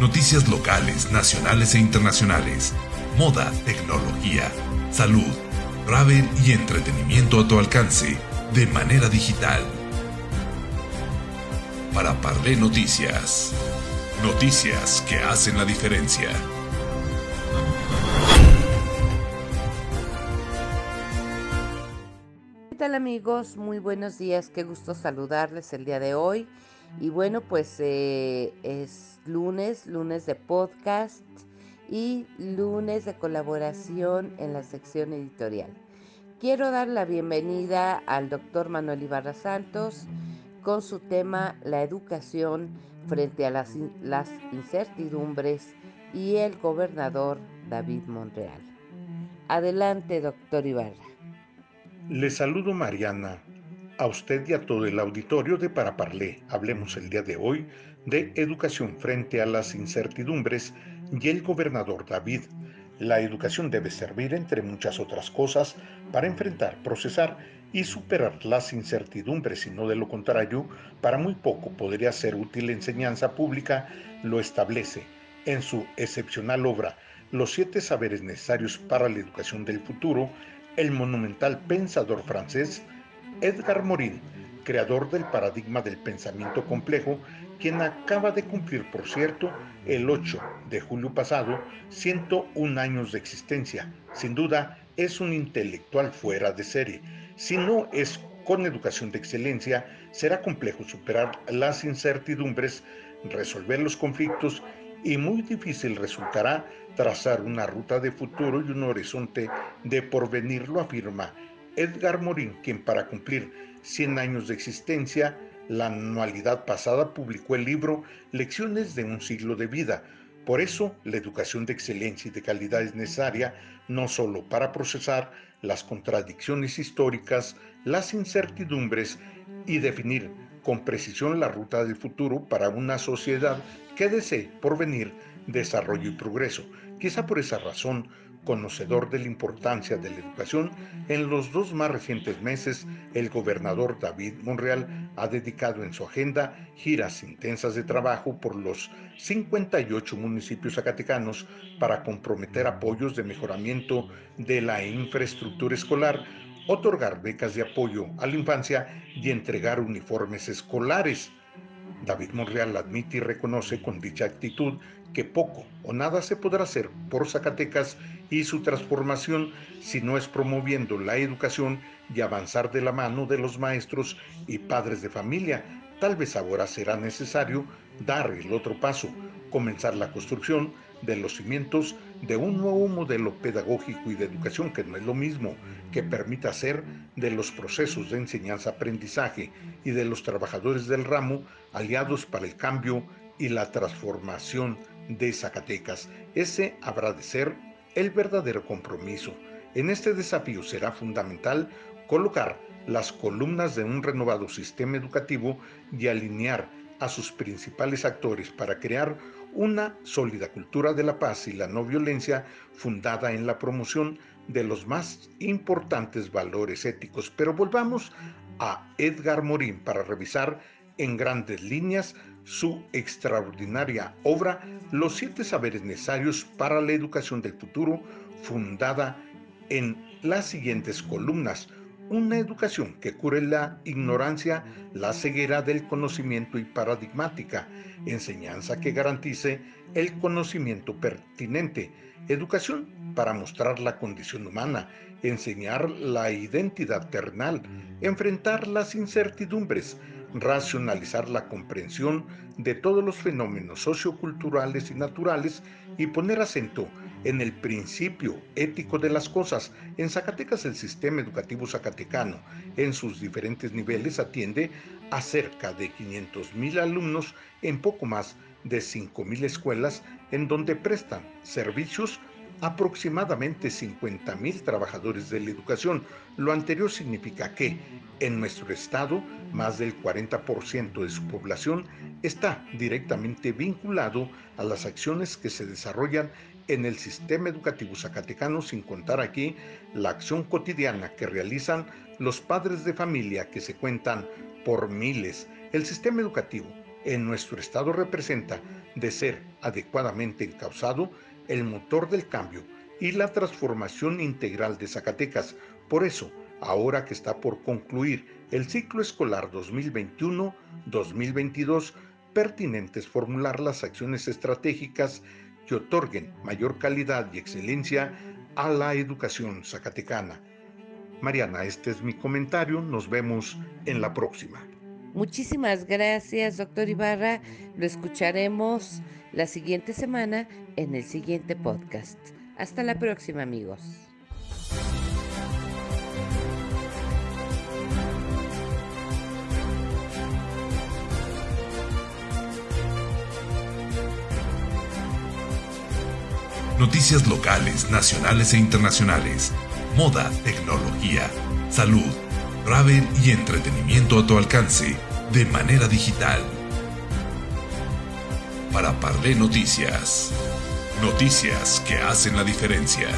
Noticias locales, nacionales e internacionales. Moda, tecnología, salud, travel y entretenimiento a tu alcance de manera digital. Para Parlé Noticias. Noticias que hacen la diferencia. ¿Qué tal amigos? Muy buenos días, qué gusto saludarles el día de hoy. Y bueno, pues eh, es lunes, lunes de podcast y lunes de colaboración en la sección editorial. Quiero dar la bienvenida al doctor Manuel Ibarra Santos con su tema La educación frente a las, las incertidumbres y el gobernador David Monreal. Adelante, doctor Ibarra. Le saludo Mariana, a usted y a todo el auditorio de Paraparlé. Hablemos el día de hoy de educación frente a las incertidumbres y el gobernador David. La educación debe servir, entre muchas otras cosas, para enfrentar, procesar y superar las incertidumbres, y no de lo contrario, para muy poco podría ser útil enseñanza pública, lo establece en su excepcional obra Los siete saberes necesarios para la educación del futuro, el monumental pensador francés Edgar Morin, creador del paradigma del pensamiento complejo, quien acaba de cumplir, por cierto, el 8 de julio pasado, 101 años de existencia. Sin duda, es un intelectual fuera de serie. Si no es con educación de excelencia, será complejo superar las incertidumbres, resolver los conflictos y muy difícil resultará trazar una ruta de futuro y un horizonte de porvenir, lo afirma Edgar Morin, quien para cumplir 100 años de existencia, la anualidad pasada publicó el libro Lecciones de un siglo de vida. Por eso, la educación de excelencia y de calidad es necesaria no solo para procesar las contradicciones históricas, las incertidumbres y definir con precisión la ruta del futuro para una sociedad que desee porvenir desarrollo y progreso. Quizá por esa razón conocedor de la importancia de la educación, en los dos más recientes meses el gobernador David Monreal ha dedicado en su agenda giras intensas de trabajo por los 58 municipios zacatecanos para comprometer apoyos de mejoramiento de la infraestructura escolar, otorgar becas de apoyo a la infancia y entregar uniformes escolares. David Monreal admite y reconoce con dicha actitud que poco o nada se podrá hacer por Zacatecas y su transformación si no es promoviendo la educación y avanzar de la mano de los maestros y padres de familia. Tal vez ahora será necesario dar el otro paso, comenzar la construcción de los cimientos de un nuevo modelo pedagógico y de educación que no es lo mismo, que permita hacer de los procesos de enseñanza-aprendizaje y de los trabajadores del ramo aliados para el cambio y la transformación de Zacatecas. Ese habrá de ser el verdadero compromiso. En este desafío será fundamental colocar las columnas de un renovado sistema educativo y alinear a sus principales actores para crear una sólida cultura de la paz y la no violencia fundada en la promoción de los más importantes valores éticos. Pero volvamos a Edgar Morin para revisar en grandes líneas su extraordinaria obra Los siete saberes necesarios para la educación del futuro, fundada en las siguientes columnas. Una educación que cure la ignorancia, la ceguera del conocimiento y paradigmática. Enseñanza que garantice el conocimiento pertinente. Educación para mostrar la condición humana, enseñar la identidad terrenal, enfrentar las incertidumbres, racionalizar la comprensión de todos los fenómenos socioculturales y naturales y poner acento en el principio ético de las cosas. En Zacatecas el sistema educativo zacatecano en sus diferentes niveles atiende a cerca de 500.000 alumnos en poco más de 5.000 escuelas en donde prestan servicios aproximadamente 50.000 trabajadores de la educación. Lo anterior significa que en nuestro estado más del 40% de su población está directamente vinculado a las acciones que se desarrollan en el sistema educativo zacatecano, sin contar aquí la acción cotidiana que realizan los padres de familia que se cuentan por miles. El sistema educativo en nuestro estado representa de ser adecuadamente encauzado el motor del cambio y la transformación integral de Zacatecas. Por eso, ahora que está por concluir el ciclo escolar 2021-2022, pertinente es formular las acciones estratégicas que otorguen mayor calidad y excelencia a la educación zacatecana. Mariana, este es mi comentario. Nos vemos en la próxima. Muchísimas gracias, doctor Ibarra. Lo escucharemos la siguiente semana en el siguiente podcast. Hasta la próxima, amigos. Noticias locales, nacionales e internacionales. Moda, tecnología, salud, travel y entretenimiento a tu alcance de manera digital. Para Parlé Noticias. Noticias que hacen la diferencia.